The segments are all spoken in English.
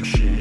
machine.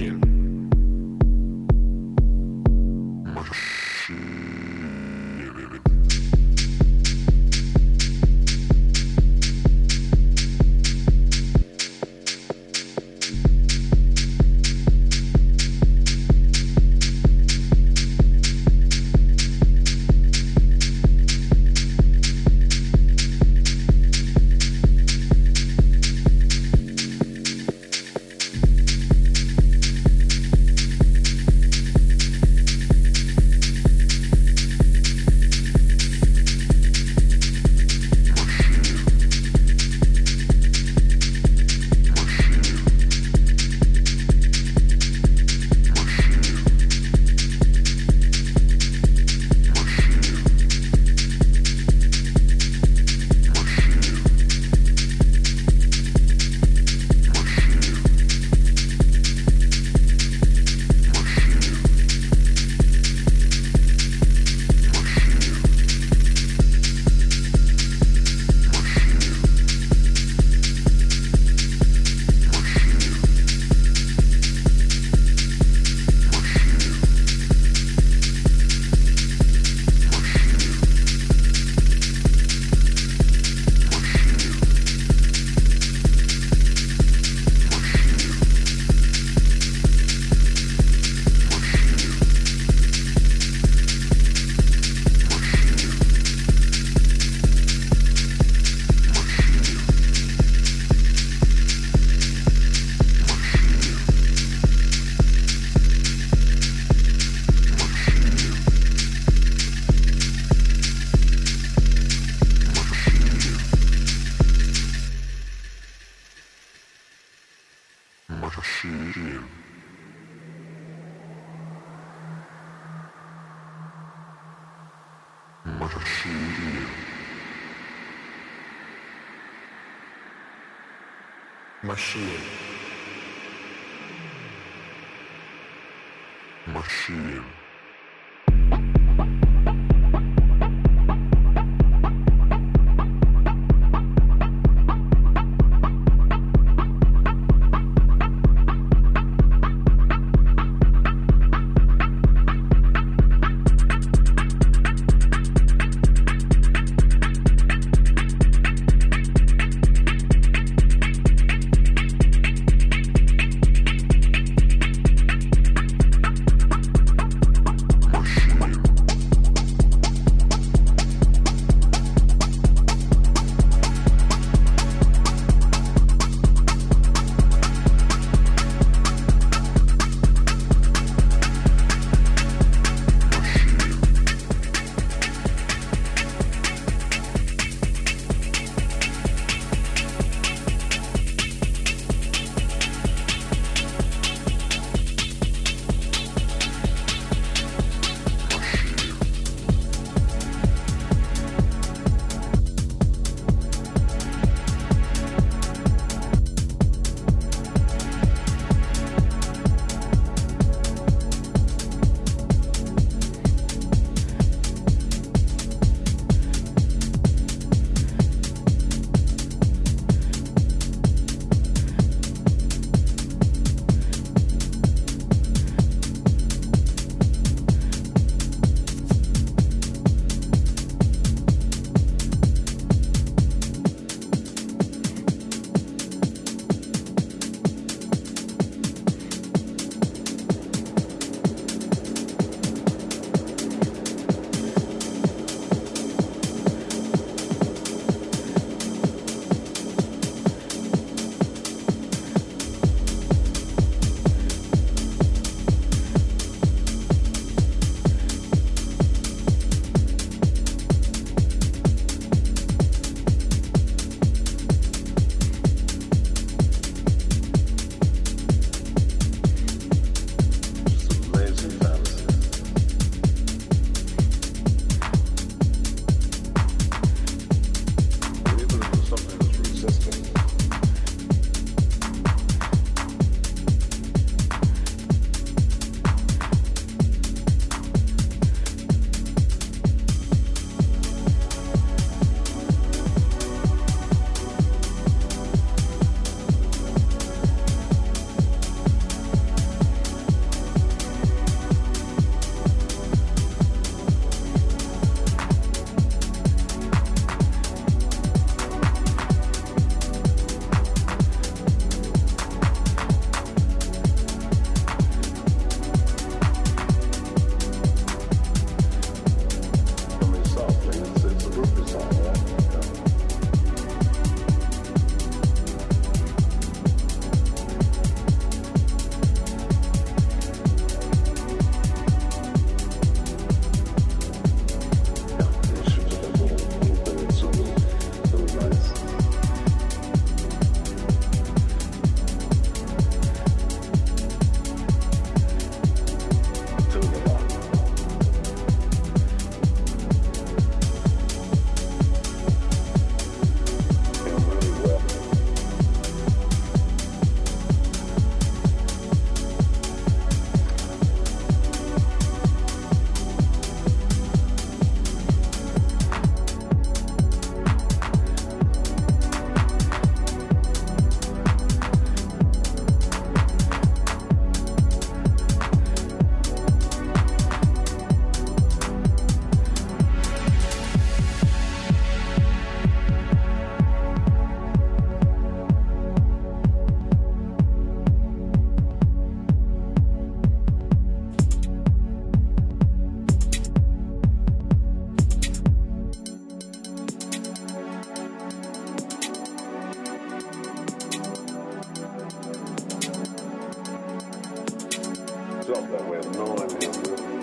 Felt that way, no idea.